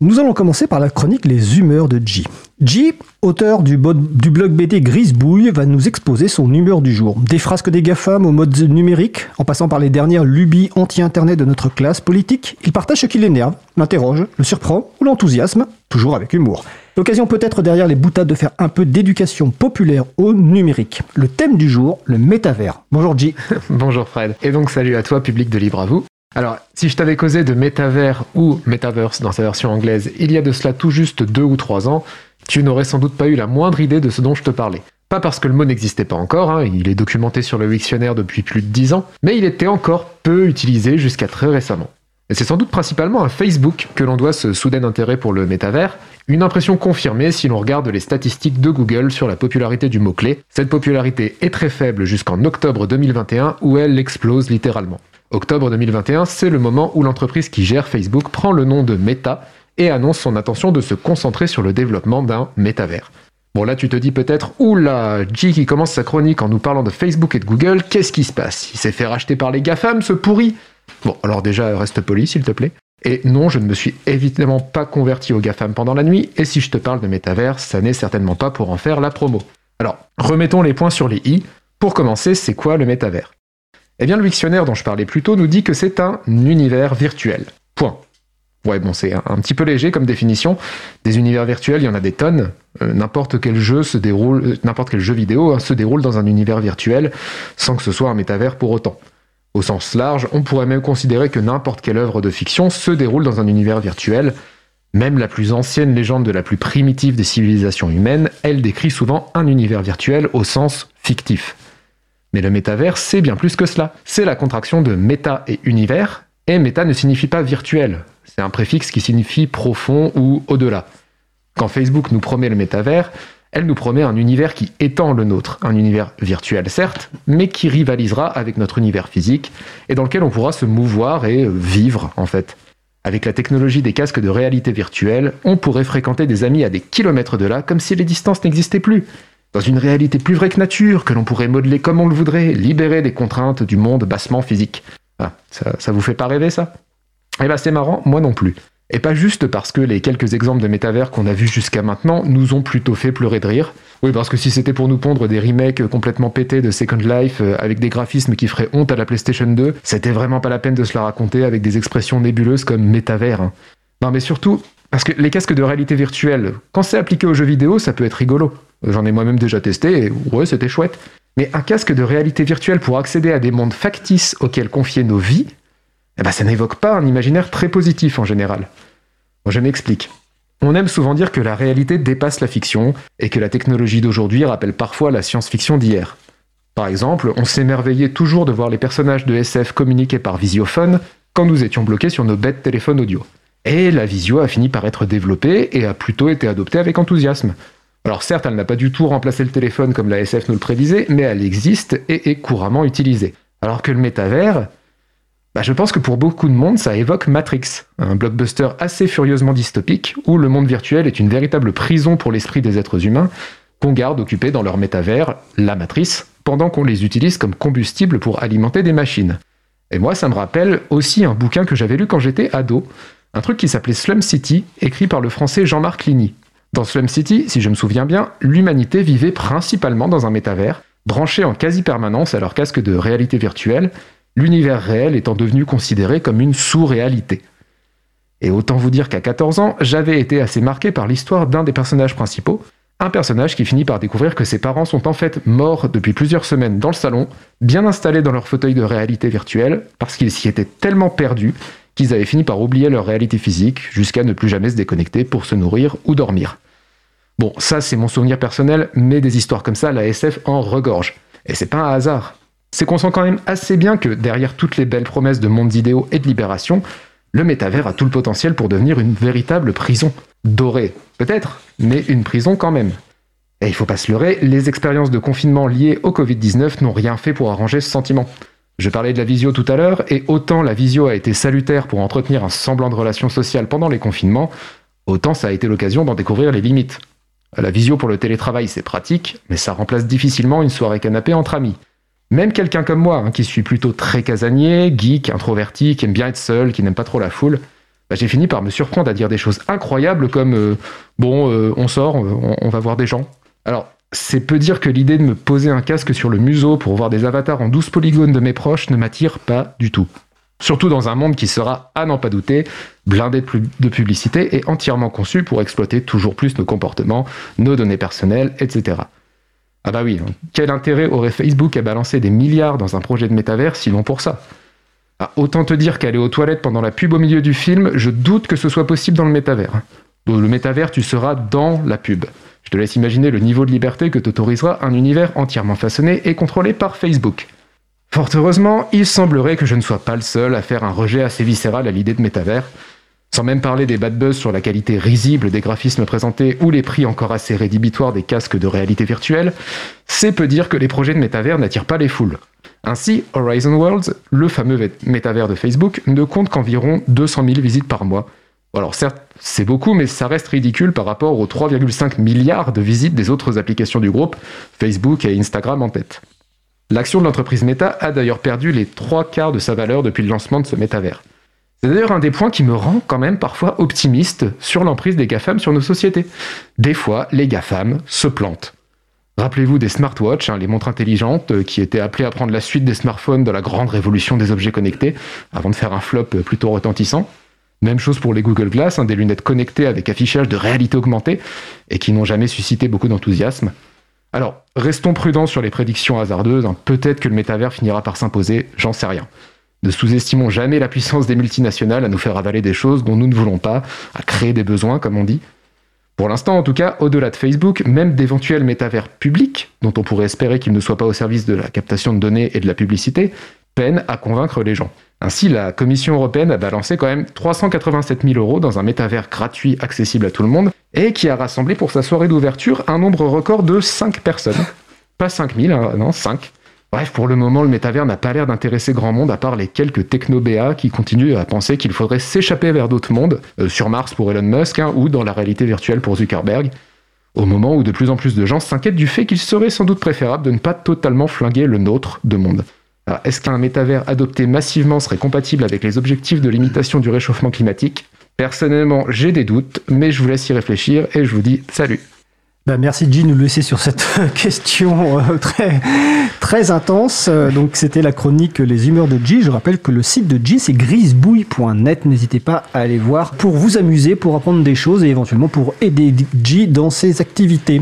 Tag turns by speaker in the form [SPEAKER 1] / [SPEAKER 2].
[SPEAKER 1] Nous allons commencer par la chronique Les humeurs de G. G, auteur du, blog BD Grisbouille, va nous exposer son humeur du jour. Des frasques des GAFAM au mode numérique, en passant par les dernières lubies anti-internet de notre classe politique, il partage ce qui l'énerve, l'interroge, le surprend ou l'enthousiasme, toujours avec humour. L'occasion peut-être derrière les boutades de faire un peu d'éducation populaire au numérique. Le thème du jour, le métavers. Bonjour G.
[SPEAKER 2] Bonjour Fred. Et donc salut à toi, public de Libre à vous. Alors, si je t'avais causé de métavers ou metaverse dans sa version anglaise il y a de cela tout juste deux ou trois ans, tu n'aurais sans doute pas eu la moindre idée de ce dont je te parlais. Pas parce que le mot n'existait pas encore, hein, il est documenté sur le Wiktionnaire depuis plus de dix ans, mais il était encore peu utilisé jusqu'à très récemment. Et c'est sans doute principalement à Facebook que l'on doit ce soudain intérêt pour le métavers, une impression confirmée si l'on regarde les statistiques de Google sur la popularité du mot-clé. Cette popularité est très faible jusqu'en octobre 2021 où elle explose littéralement. Octobre 2021, c'est le moment où l'entreprise qui gère Facebook prend le nom de Meta et annonce son intention de se concentrer sur le développement d'un métavers. Bon là tu te dis peut-être, oula, G qui commence sa chronique en nous parlant de Facebook et de Google, qu'est-ce qui se passe? Il s'est fait racheter par les GAFAM, ce pourri? Bon, alors déjà, reste poli s'il te plaît. Et non, je ne me suis évidemment pas converti aux GAFAM pendant la nuit, et si je te parle de métavers, ça n'est certainement pas pour en faire la promo. Alors, remettons les points sur les i. Pour commencer, c'est quoi le métavers? Eh bien, le dictionnaire dont je parlais plus tôt nous dit que c'est un univers virtuel. Point. Ouais, bon, c'est un, petit peu léger comme définition. Des univers virtuels, il y en a des tonnes. Euh, n'importe quel jeu se déroule, euh, n'importe quel jeu vidéo hein, se déroule dans un univers virtuel, sans que ce soit un métavers pour autant. Au sens large, on pourrait même considérer que n'importe quelle œuvre de fiction se déroule dans un univers virtuel. Même la plus ancienne légende de la plus primitive des civilisations humaines, elle décrit souvent un univers virtuel au sens fictif. Mais le métavers, c'est bien plus que cela. C'est la contraction de méta et univers, et méta ne signifie pas virtuel. C'est un préfixe qui signifie profond ou au-delà. Quand Facebook nous promet le métavers, elle nous promet un univers qui étend le nôtre, un univers virtuel certes, mais qui rivalisera avec notre univers physique, et dans lequel on pourra se mouvoir et vivre en fait. Avec la technologie des casques de réalité virtuelle, on pourrait fréquenter des amis à des kilomètres de là comme si les distances n'existaient plus dans une réalité plus vraie que nature, que l'on pourrait modeler comme on le voudrait, libérer des contraintes du monde bassement physique. Ah, ça, ça vous fait pas rêver ça? Eh ben c'est marrant, moi non plus. Et pas juste parce que les quelques exemples de métavers qu'on a vus jusqu'à maintenant nous ont plutôt fait pleurer de rire. Oui, parce que si c'était pour nous pondre des remakes complètement pétés de Second Life euh, avec des graphismes qui feraient honte à la PlayStation 2, c'était vraiment pas la peine de se la raconter avec des expressions nébuleuses comme métavers. Hein. Non, mais surtout, parce que les casques de réalité virtuelle, quand c'est appliqué aux jeux vidéo, ça peut être rigolo. J'en ai moi-même déjà testé et ouais, c'était chouette. Mais un casque de réalité virtuelle pour accéder à des mondes factices auxquels confier nos vies, eh ben ça n'évoque pas un imaginaire très positif en général. je m'explique. On aime souvent dire que la réalité dépasse la fiction et que la technologie d'aujourd'hui rappelle parfois la science-fiction d'hier. Par exemple, on s'émerveillait toujours de voir les personnages de SF communiquer par visiophone quand nous étions bloqués sur nos bêtes téléphones audio. Et la visio a fini par être développée et a plutôt été adoptée avec enthousiasme. Alors certes, elle n'a pas du tout remplacé le téléphone comme la SF nous le prédisait, mais elle existe et est couramment utilisée. Alors que le métavers, bah, je pense que pour beaucoup de monde, ça évoque Matrix, un blockbuster assez furieusement dystopique, où le monde virtuel est une véritable prison pour l'esprit des êtres humains, qu'on garde occupés dans leur métavers, la matrice, pendant qu'on les utilise comme combustible pour alimenter des machines. Et moi, ça me rappelle aussi un bouquin que j'avais lu quand j'étais ado, un truc qui s'appelait Slum City, écrit par le français Jean-Marc Ligny. Dans Slum City, si je me souviens bien, l'humanité vivait principalement dans un métavers, branché en quasi-permanence à leur casque de réalité virtuelle, l'univers réel étant devenu considéré comme une sous-réalité. Et autant vous dire qu'à 14 ans, j'avais été assez marqué par l'histoire d'un des personnages principaux, un personnage qui finit par découvrir que ses parents sont en fait morts depuis plusieurs semaines dans le salon, bien installés dans leur fauteuil de réalité virtuelle, parce qu'ils s'y étaient tellement perdus qu'ils avaient fini par oublier leur réalité physique jusqu'à ne plus jamais se déconnecter pour se nourrir ou dormir. Bon, ça c'est mon souvenir personnel, mais des histoires comme ça, la SF en regorge. Et c'est pas un hasard. C'est qu'on sent quand même assez bien que derrière toutes les belles promesses de mondes idéaux et de libération, le métavers a tout le potentiel pour devenir une véritable prison. Dorée, peut-être, mais une prison quand même. Et il faut pas se leurrer, les expériences de confinement liées au Covid-19 n'ont rien fait pour arranger ce sentiment. Je parlais de la visio tout à l'heure, et autant la visio a été salutaire pour entretenir un semblant de relation sociale pendant les confinements, autant ça a été l'occasion d'en découvrir les limites. La visio pour le télétravail, c'est pratique, mais ça remplace difficilement une soirée canapé entre amis. Même quelqu'un comme moi, hein, qui suis plutôt très casanier, geek, introverti, qui aime bien être seul, qui n'aime pas trop la foule, bah, j'ai fini par me surprendre à dire des choses incroyables comme euh, bon, euh, on sort, on, on va voir des gens. Alors, c'est peu dire que l'idée de me poser un casque sur le museau pour voir des avatars en 12 polygones de mes proches ne m'attire pas du tout. Surtout dans un monde qui sera, à n'en pas douter, blindé de publicité et entièrement conçu pour exploiter toujours plus nos comportements, nos données personnelles, etc. Ah bah oui, hein. quel intérêt aurait Facebook à balancer des milliards dans un projet de métavers sinon pour ça? Ah, Autant te dire qu'aller aux toilettes pendant la pub au milieu du film, je doute que ce soit possible dans le métavers. Hein. Dans le métavers, tu seras dans la pub. Je te laisse imaginer le niveau de liberté que t'autorisera un univers entièrement façonné et contrôlé par Facebook. Fort heureusement, il semblerait que je ne sois pas le seul à faire un rejet assez viscéral à l'idée de métavers. Sans même parler des bad buzz sur la qualité risible des graphismes présentés ou les prix encore assez rédhibitoires des casques de réalité virtuelle, c'est peu dire que les projets de métavers n'attirent pas les foules. Ainsi, Horizon Worlds, le fameux métavers de Facebook, ne compte qu'environ 200 000 visites par mois. Alors certes, c'est beaucoup, mais ça reste ridicule par rapport aux 3,5 milliards de visites des autres applications du groupe, Facebook et Instagram en tête. L'action de l'entreprise Meta a d'ailleurs perdu les trois quarts de sa valeur depuis le lancement de ce métavers. C'est d'ailleurs un des points qui me rend quand même parfois optimiste sur l'emprise des GAFAM sur nos sociétés. Des fois, les GAFAM se plantent. Rappelez-vous des smartwatches, hein, les montres intelligentes euh, qui étaient appelées à prendre la suite des smartphones dans la grande révolution des objets connectés, avant de faire un flop plutôt retentissant. Même chose pour les Google Glass, hein, des lunettes connectées avec affichage de réalité augmentée, et qui n'ont jamais suscité beaucoup d'enthousiasme. Alors, restons prudents sur les prédictions hasardeuses. Hein. Peut-être que le métavers finira par s'imposer, j'en sais rien. Ne sous-estimons jamais la puissance des multinationales à nous faire avaler des choses dont nous ne voulons pas, à créer des besoins, comme on dit. Pour l'instant, en tout cas, au-delà de Facebook, même d'éventuels métavers publics, dont on pourrait espérer qu'ils ne soient pas au service de la captation de données et de la publicité, à convaincre les gens. Ainsi, la Commission européenne a balancé quand même 387 000 euros dans un métavers gratuit accessible à tout le monde et qui a rassemblé pour sa soirée d'ouverture un nombre record de 5 personnes. Pas 5 000, hein, non, 5. Bref, pour le moment, le métavers n'a pas l'air d'intéresser grand monde à part les quelques techno-BA qui continuent à penser qu'il faudrait s'échapper vers d'autres mondes, euh, sur Mars pour Elon Musk hein, ou dans la réalité virtuelle pour Zuckerberg, au moment où de plus en plus de gens s'inquiètent du fait qu'il serait sans doute préférable de ne pas totalement flinguer le nôtre de monde est-ce qu'un métavers adopté massivement serait compatible avec les objectifs de limitation du réchauffement climatique? Personnellement, j'ai des doutes, mais je vous laisse y réfléchir et je vous dis salut.
[SPEAKER 1] Bah, merci de nous laisser sur cette question euh, très, très intense. Euh, donc c'était la chronique Les humeurs de G. Je rappelle que le site de G c'est grisebouille.net. N'hésitez pas à aller voir pour vous amuser, pour apprendre des choses et éventuellement pour aider G dans ses activités.